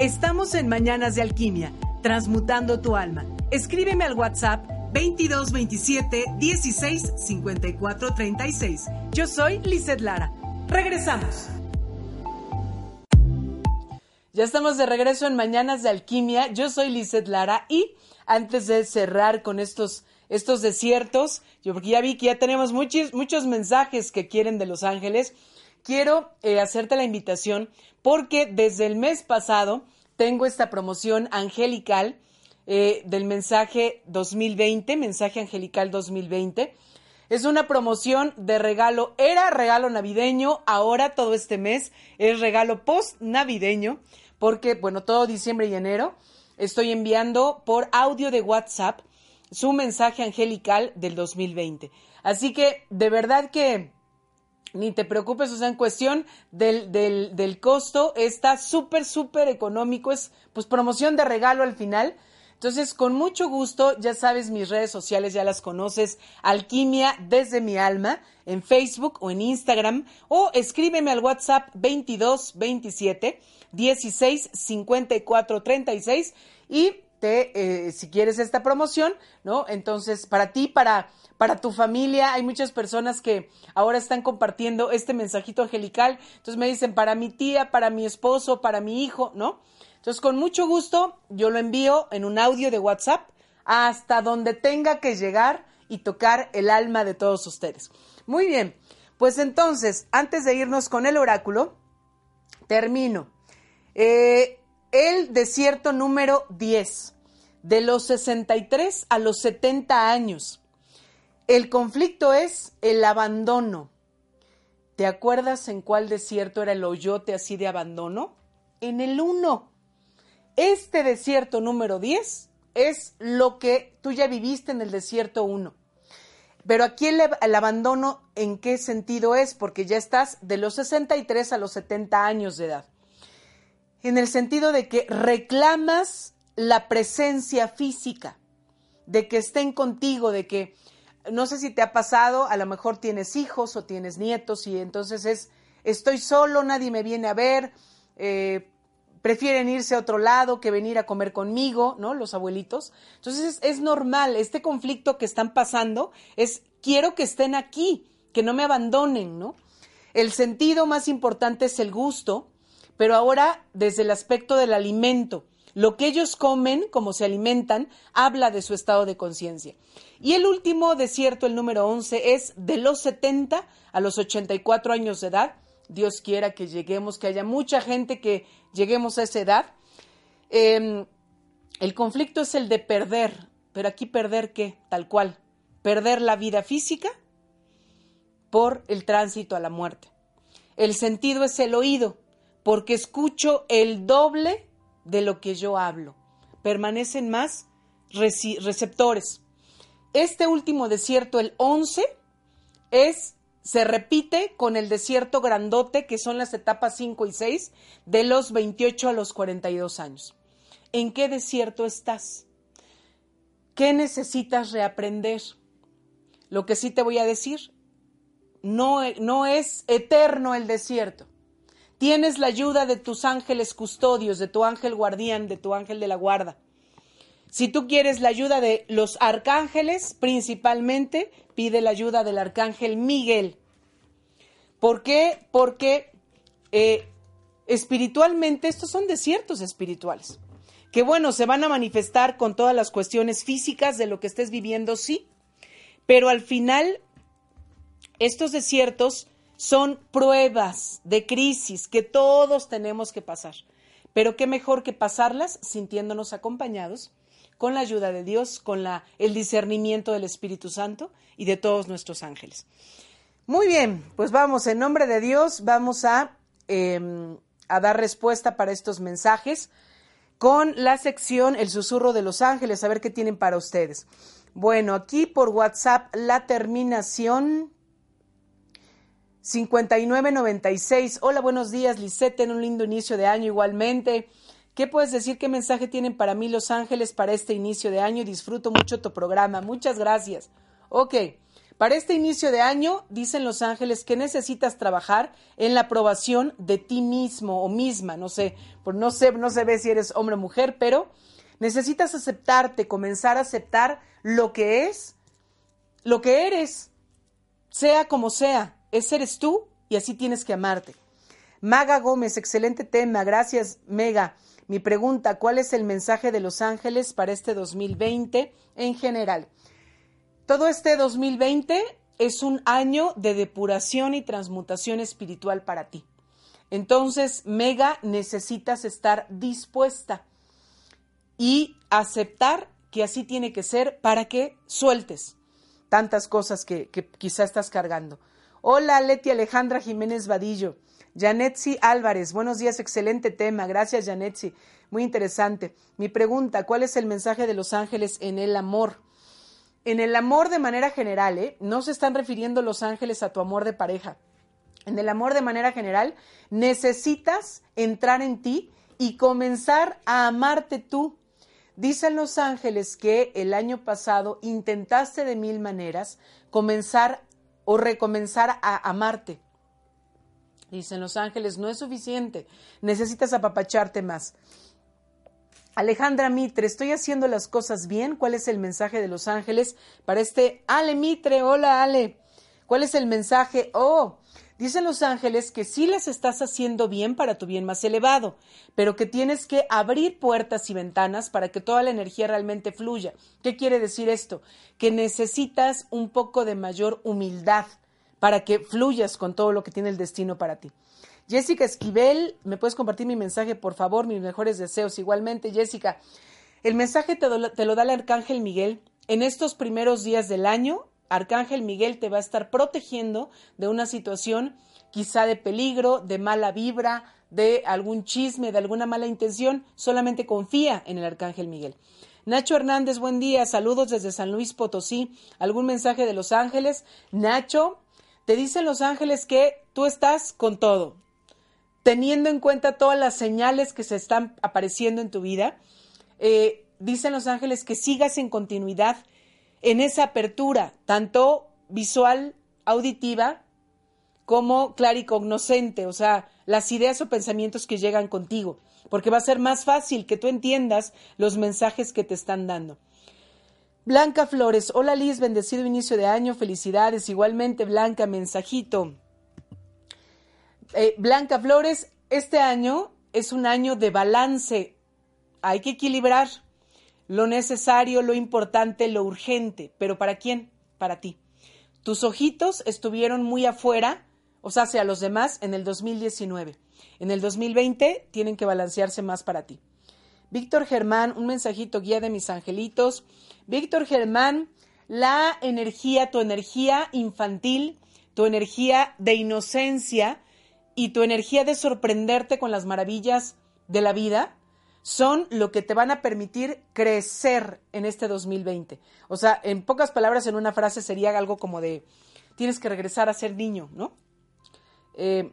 Estamos en Mañanas de Alquimia, transmutando tu alma. Escríbeme al WhatsApp 2227 16 54 36. Yo soy Lizeth Lara. Regresamos. Ya estamos de regreso en Mañanas de Alquimia. Yo soy Lizeth Lara y antes de cerrar con estos, estos desiertos, yo porque ya vi que ya tenemos muchos, muchos mensajes que quieren de Los Ángeles, quiero eh, hacerte la invitación porque desde el mes pasado tengo esta promoción angelical eh, del mensaje 2020, mensaje angelical 2020. Es una promoción de regalo, era regalo navideño, ahora todo este mes es regalo post navideño, porque bueno, todo diciembre y enero estoy enviando por audio de WhatsApp su mensaje angelical del 2020. Así que de verdad que ni te preocupes, o sea, en cuestión del, del, del costo, está súper, súper económico, es pues promoción de regalo al final. Entonces, con mucho gusto, ya sabes, mis redes sociales ya las conoces, Alquimia desde mi alma, en Facebook o en Instagram, o escríbeme al WhatsApp 22 27 16 54 36 y eh, si quieres esta promoción, ¿no? Entonces, para ti, para para tu familia. Hay muchas personas que ahora están compartiendo este mensajito angelical. Entonces me dicen, para mi tía, para mi esposo, para mi hijo, ¿no? Entonces, con mucho gusto, yo lo envío en un audio de WhatsApp hasta donde tenga que llegar y tocar el alma de todos ustedes. Muy bien, pues entonces, antes de irnos con el oráculo, termino. Eh, el desierto número 10, de los 63 a los 70 años. El conflicto es el abandono. ¿Te acuerdas en cuál desierto era el hoyote así de abandono? En el 1. Este desierto número 10 es lo que tú ya viviste en el desierto 1. Pero aquí el, el, abandono, ¿en qué sentido es? Porque ya estás de los 63 a los 70 años de edad. En el sentido de que reclamas la presencia física, de que estén contigo, de que, no sé si te ha pasado, a lo mejor tienes hijos o tienes nietos y entonces es, estoy solo, nadie me viene a ver, eh, prefieren irse a otro lado que venir a comer conmigo, ¿no? Los abuelitos. Entonces es, es, normal, este conflicto que están pasando es quiero que estén aquí, que no me abandonen, ¿no? El sentido más importante es el gusto, pero ahora desde el aspecto del alimento. Lo que ellos comen, como se alimentan, habla de su estado de conciencia. Y el último desierto, el número 11, es de los 70 a los 84 años de edad. Dios quiera que lleguemos, que haya mucha gente que lleguemos a esa edad. Eh, el conflicto es el de perder, pero aquí perder qué, tal cual, perder la vida física por el tránsito a la muerte. El sentido es el oído, porque escucho el doble de lo que yo hablo. Permanecen más receptores. Este último desierto, el 11, es se repite con el desierto grandote, que son las etapas 5 y 6, de los 28 a los 42 años. ¿En qué desierto estás? ¿Qué necesitas reaprender? Lo que sí te voy a decir, no, no es eterno el desierto. Tienes la ayuda de tus ángeles custodios, de tu ángel guardián, de tu ángel de la guarda. Si tú quieres la ayuda de los arcángeles, principalmente pide la ayuda del arcángel Miguel. ¿Por qué? Porque eh, espiritualmente estos son desiertos espirituales. Que bueno, se van a manifestar con todas las cuestiones físicas de lo que estés viviendo, sí. Pero al final, estos desiertos son pruebas de crisis que todos tenemos que pasar. Pero qué mejor que pasarlas sintiéndonos acompañados con la ayuda de Dios, con la, el discernimiento del Espíritu Santo y de todos nuestros ángeles. Muy bien, pues vamos, en nombre de Dios, vamos a, eh, a dar respuesta para estos mensajes con la sección El susurro de los ángeles, a ver qué tienen para ustedes. Bueno, aquí por WhatsApp la terminación 5996. Hola, buenos días, Lisette, en un lindo inicio de año igualmente. ¿Qué puedes decir? ¿Qué mensaje tienen para mí Los Ángeles para este inicio de año? Disfruto mucho tu programa. Muchas gracias. Ok, para este inicio de año, dicen Los Ángeles que necesitas trabajar en la aprobación de ti mismo o misma. No sé, por no sé, no se ve si eres hombre o mujer, pero necesitas aceptarte, comenzar a aceptar lo que es, lo que eres, sea como sea ese eres tú y así tienes que amarte. Maga Gómez, excelente tema. Gracias, Mega. Mi pregunta, ¿cuál es el mensaje de los ángeles para este 2020 en general? Todo este 2020 es un año de depuración y transmutación espiritual para ti. Entonces, Mega, necesitas estar dispuesta y aceptar que así tiene que ser para que sueltes tantas cosas que, que quizá estás cargando. Hola, Leti Alejandra Jiménez Vadillo. Janetsi Álvarez, buenos días, excelente tema. Gracias, Janetsi. Muy interesante. Mi pregunta, ¿cuál es el mensaje de los ángeles en el amor? En el amor de manera general, ¿eh? no se están refiriendo los ángeles a tu amor de pareja. En el amor de manera general, necesitas entrar en ti y comenzar a amarte tú. Dicen los ángeles que el año pasado intentaste de mil maneras comenzar o recomenzar a amarte. Dicen los ángeles, no es suficiente, necesitas apapacharte más. Alejandra Mitre, ¿estoy haciendo las cosas bien? ¿Cuál es el mensaje de los ángeles para este Ale Mitre? Hola Ale, ¿cuál es el mensaje? Oh, Dicen los ángeles que sí las estás haciendo bien para tu bien más elevado, pero que tienes que abrir puertas y ventanas para que toda la energía realmente fluya. ¿Qué quiere decir esto? Que necesitas un poco de mayor humildad para que fluyas con todo lo que tiene el destino para ti. Jessica Esquivel, ¿me puedes compartir mi mensaje, por favor? Mis mejores deseos. Igualmente, Jessica, el mensaje te, te lo da el Arcángel Miguel. En estos primeros días del año, Arcángel Miguel te va a estar protegiendo de una situación quizá de peligro, de mala vibra, de algún chisme, de alguna mala intención. Solamente confía en el Arcángel Miguel. Nacho Hernández, buen día. Saludos desde San Luis Potosí. ¿Algún mensaje de Los Ángeles? Nacho, te dicen Los Ángeles que tú estás con todo, teniendo en cuenta todas las señales que se están apareciendo en tu vida. Eh, dicen Los Ángeles que sigas en continuidad en esa apertura, tanto visual, auditiva, como claricognoscente, o sea, las ideas o pensamientos que llegan contigo porque va a ser más fácil que tú entiendas los mensajes que te están dando. Blanca Flores, hola Liz, bendecido inicio de año, felicidades. Igualmente, Blanca, mensajito. Eh, Blanca Flores, este año es un año de balance. Hay que equilibrar lo necesario, lo importante, lo urgente. ¿Pero para quién? Para ti. Tus ojitos estuvieron muy afuera, o sea, hacia los demás, en el 2019. En el 2020 tienen que balancearse más para ti. Víctor Germán, un mensajito guía de mis angelitos. Víctor Germán, la energía, tu energía infantil, tu energía de inocencia y tu energía de sorprenderte con las maravillas de la vida son lo que te van a permitir crecer en este 2020. O sea, en pocas palabras, en una frase sería algo como de, tienes que regresar a ser niño, ¿no? Eh,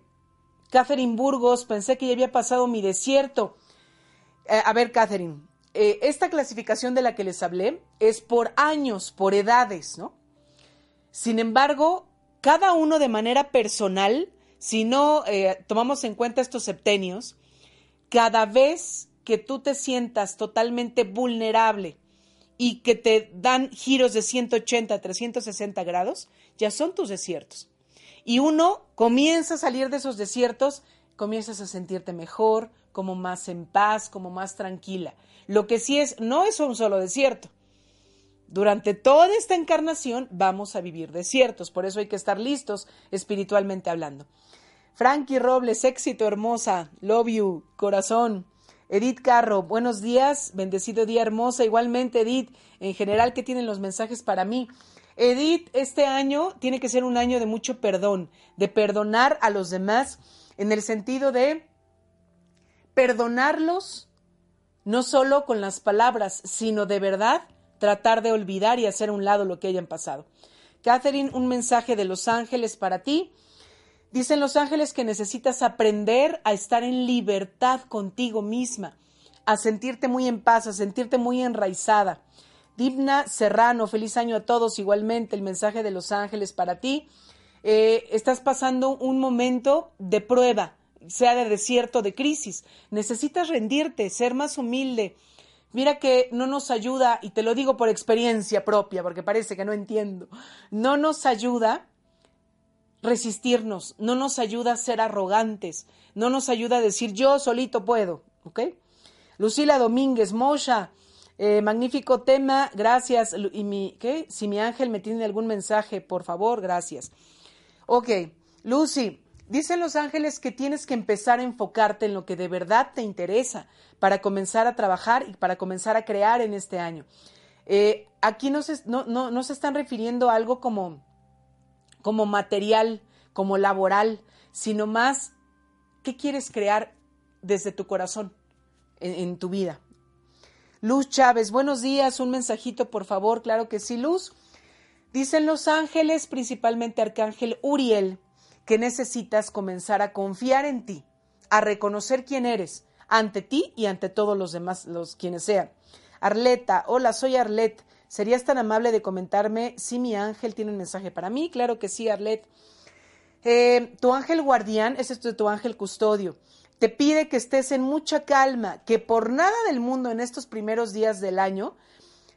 Catherine Burgos, pensé que ya había pasado mi desierto. Eh, a ver, Catherine, eh, esta clasificación de la que les hablé es por años, por edades, ¿no? Sin embargo, cada uno de manera personal, si no eh, tomamos en cuenta estos septenios, cada vez que tú te sientas totalmente vulnerable y que te dan giros de 180, 360 grados, ya son tus desiertos y uno comienza a salir de esos desiertos, comienzas a sentirte mejor, como más en paz, como más tranquila. Lo que sí es, no es un solo desierto. Durante toda esta encarnación vamos a vivir desiertos, por eso hay que estar listos espiritualmente hablando. Frankie Robles, éxito hermosa, love you, corazón. Edith Carro, buenos días, bendecido día hermosa. Igualmente, Edith, en general, ¿qué tienen los mensajes para mí? Edith, este año tiene que ser un año de mucho perdón, de perdonar a los demás en el sentido de perdonarlos no solo con las palabras, sino de verdad tratar de olvidar y hacer a un lado lo que hayan pasado. Catherine, un mensaje de los ángeles para ti. Dicen los ángeles que necesitas aprender a estar en libertad contigo misma, a sentirte muy en paz, a sentirte muy enraizada. Dibna Serrano, feliz año a todos. Igualmente, el mensaje de los ángeles para ti. Eh, estás pasando un momento de prueba, sea de desierto, de crisis. Necesitas rendirte, ser más humilde. Mira que no nos ayuda, y te lo digo por experiencia propia, porque parece que no entiendo, no nos ayuda resistirnos, no nos ayuda a ser arrogantes, no nos ayuda a decir yo solito puedo, ¿ok? Lucila Domínguez, Mosha, eh, magnífico tema, gracias. Y mi, ¿qué? Si mi ángel me tiene algún mensaje, por favor, gracias. Ok, Lucy, dicen los ángeles que tienes que empezar a enfocarte en lo que de verdad te interesa para comenzar a trabajar y para comenzar a crear en este año. Eh, aquí no se, no, no, no se están refiriendo a algo como, como material, como laboral, sino más qué quieres crear desde tu corazón en tu vida. Luz Chávez, buenos días, un mensajito por favor, claro que sí, Luz. Dicen los ángeles, principalmente Arcángel Uriel, que necesitas comenzar a confiar en ti, a reconocer quién eres, ante ti y ante todos los demás, los quienes sean. Arleta, hola, soy Arlet. ¿Serías tan amable de comentarme si mi ángel tiene un mensaje para mí? Claro que sí, Arlet. Eh, tu ángel guardián, es tu ángel custodio te pide que estés en mucha calma, que por nada del mundo en estos primeros días del año,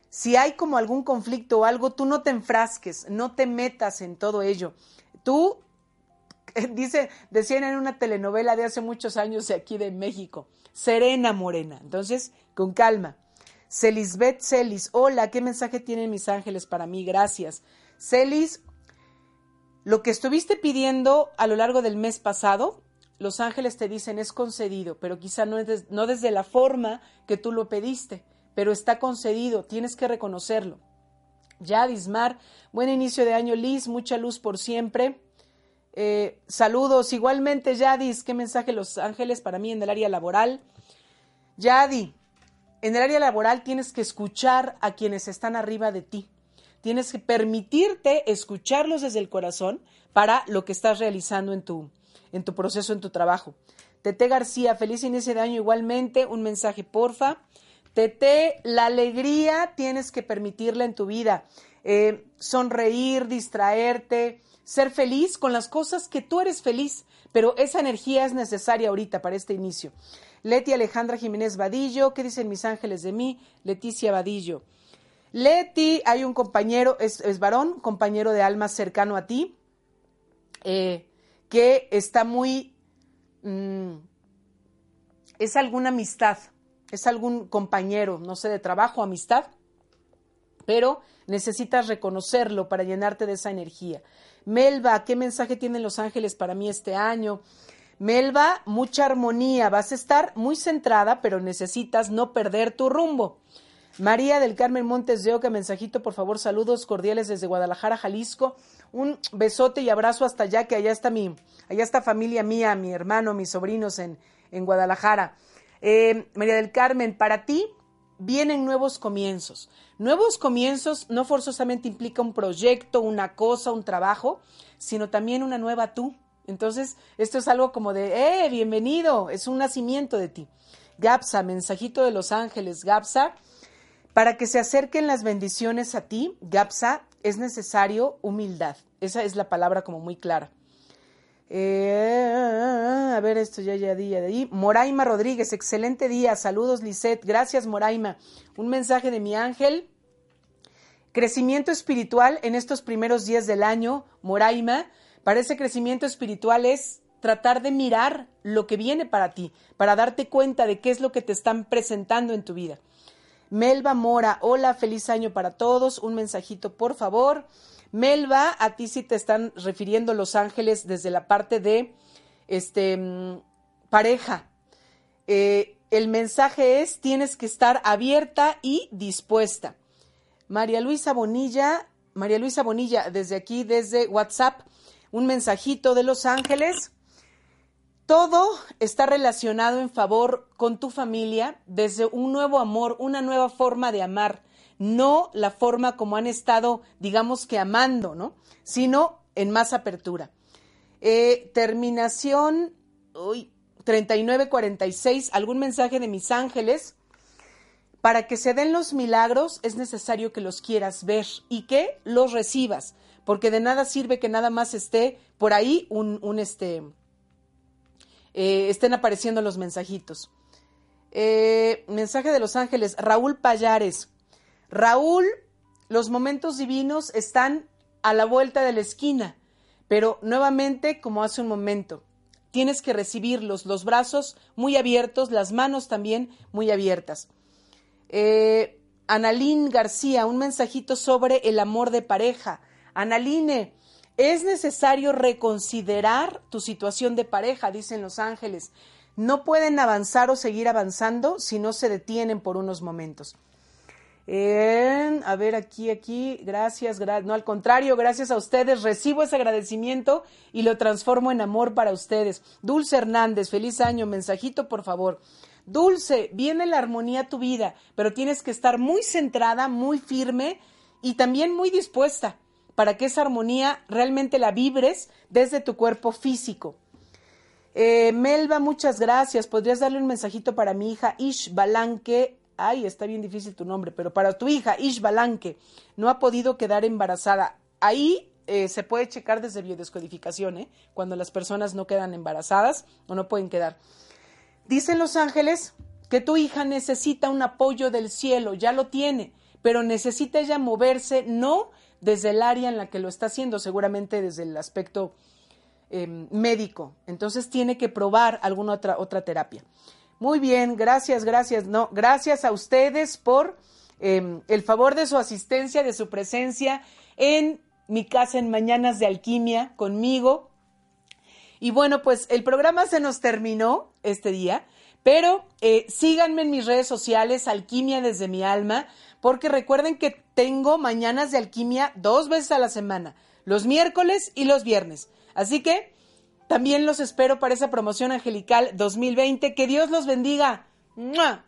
si hay como algún conflicto o algo, tú no te enfrasques, no te metas en todo ello. Tú, dice, decían en una telenovela de hace muchos años de aquí de México, serena morena. Entonces, con calma. Celisbeth Celis, hola, ¿qué mensaje tienen mis ángeles para mí? Gracias. Celis, lo que estuviste pidiendo a lo largo del mes pasado, los ángeles te dicen es concedido, pero quizá no, es no desde la forma que tú lo pediste, pero está concedido, tienes que reconocerlo. Yadis Mar, buen inicio de año, Liz, mucha luz por siempre. Eh, saludos, igualmente Yadis, qué mensaje los ángeles para mí en el área laboral. Yadi, en el área laboral tienes que escuchar a quienes están arriba de ti. Tienes que permitirte escucharlos desde el corazón para lo que estás realizando en tu, en tu proceso, en tu trabajo. Tete García, feliz inicio de año igualmente. Un mensaje, porfa. Tete, la alegría tienes que permitirla en tu vida. Eh, sonreír, distraerte, ser feliz con las cosas que tú eres feliz, pero esa energía es necesaria ahorita para este inicio. Leti Alejandra Jiménez Vadillo, ¿qué dicen mis ángeles de mí? Leticia Vadillo. Leti, hay un compañero, es, varón, compañero de alma cercano a ti, eh, que está muy... Mm, es alguna amistad, es algún compañero, no sé, de trabajo, amistad, pero necesitas reconocerlo para llenarte de esa energía. Melba, ¿qué mensaje tienen los ángeles para mí este año? Melba, mucha armonía, vas a estar muy centrada, pero necesitas no perder tu rumbo. María del Carmen Montes de Oca, mensajito, por favor, saludos cordiales desde Guadalajara, Jalisco. Un besote y abrazo hasta allá, que allá está mi, allá está familia mía, mi hermano, mis sobrinos en, en Guadalajara. Eh, María del Carmen, para ti vienen nuevos comienzos. Nuevos comienzos no forzosamente implica un proyecto, una cosa, un trabajo, sino también una nueva tú. Entonces, esto es algo como de, eh, bienvenido, es un nacimiento de ti. Gapsa, mensajito de los ángeles, Gapsa, para que se acerquen las bendiciones a ti, Gapsa, es necesario humildad. Esa es la palabra como muy clara. Eh, a ver, esto ya, ya día de. Moraima Rodríguez, excelente día. Saludos, Lisette. Gracias, Moraima. Un mensaje de mi ángel. Crecimiento espiritual en estos primeros días del año, Moraima. Para ese crecimiento espiritual es tratar de mirar lo que viene para ti, para darte cuenta de qué es lo que te están presentando en tu vida. Melba Mora, hola, feliz año para todos. Un mensajito, por favor. Melba, a ti sí te están refiriendo Los Ángeles desde la parte de este, mm, pareja. Eh, el mensaje es, tienes que estar abierta y dispuesta. María Luisa Bonilla, María Luisa Bonilla, desde aquí, desde WhatsApp, un mensajito de Los Ángeles. Todo está relacionado en favor con tu familia desde un nuevo amor, una nueva forma de amar no la forma como han estado, digamos que amando, ¿no? Sino en más apertura. Eh, terminación, uy, 3946, algún mensaje de mis ángeles. Para que se den los milagros es necesario que los quieras ver y que los recibas, porque de nada sirve que nada más esté por ahí un, este, eh, estén apareciendo los mensajitos. Eh, mensaje de los ángeles, Raúl Payares. Raúl, los momentos divinos están a la vuelta de la esquina, pero nuevamente como hace un momento, tienes que recibirlos, los brazos muy abiertos, las manos también muy abiertas. Eh, Analín García, un mensajito sobre el amor de pareja. Analine, es necesario reconsiderar tu situación de pareja, dicen los ángeles. No pueden avanzar o seguir avanzando si no se detienen por unos momentos a ver, aquí, aquí, gracias, no al contrario, gracias a ustedes, recibo ese agradecimiento y lo transformo en amor para ustedes. Dulce Hernández, feliz año, mensajito, por favor. Dulce, viene la armonía a tu vida, pero tienes que estar muy centrada, muy firme y también muy dispuesta para que esa armonía realmente la vibres desde tu cuerpo físico. Eh, Melba, muchas gracias. ¿Podrías darle un mensajito para mi hija Ish Balanque ay, está bien difícil tu nombre, pero para tu hija, Ish Balanque, no ha podido quedar embarazada. Ahí eh, se puede checar desde biodescodificación, ¿eh? cuando las personas no quedan embarazadas o no pueden quedar. Dicen los ángeles que tu hija necesita un apoyo del cielo, ya lo tiene, pero necesita ella moverse no desde el área en la que lo está haciendo, seguramente desde el aspecto em, médico. Entonces tiene que probar alguna otra, otra terapia. Muy bien, gracias, gracias. No, gracias a ustedes por em, el favor de su asistencia, de su presencia en mi casa en Mañanas de Alquimia conmigo. Y bueno, pues el programa se nos terminó este día, pero eh, síganme en mis redes sociales, Alquimia desde mi alma, porque recuerden que tengo mañanas de alquimia dos veces a la semana, los miércoles y los viernes. Así que también los espero para esa promoción angelical 2020. Que Dios los bendiga.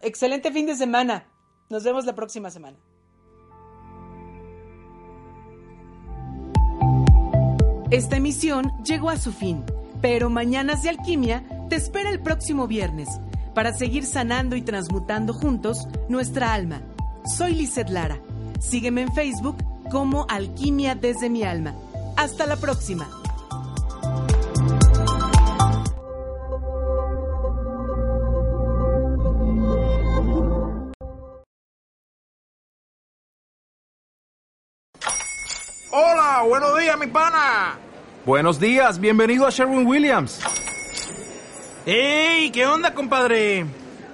Excelente fin de semana. Nos vemos la próxima semana. Esta emisión llegó a su fin, pero Mañanas de Alquimia te espera el próximo viernes para seguir sanando y transmutando juntos nuestra alma. Soy Lizeth Lara. Sígueme en Facebook como Alquimia desde mi alma. Hasta la próxima. Hola, buenos días, mi pana. Buenos días, bienvenido a Sherwin Williams. ¡Ey! ¿Qué onda, compadre?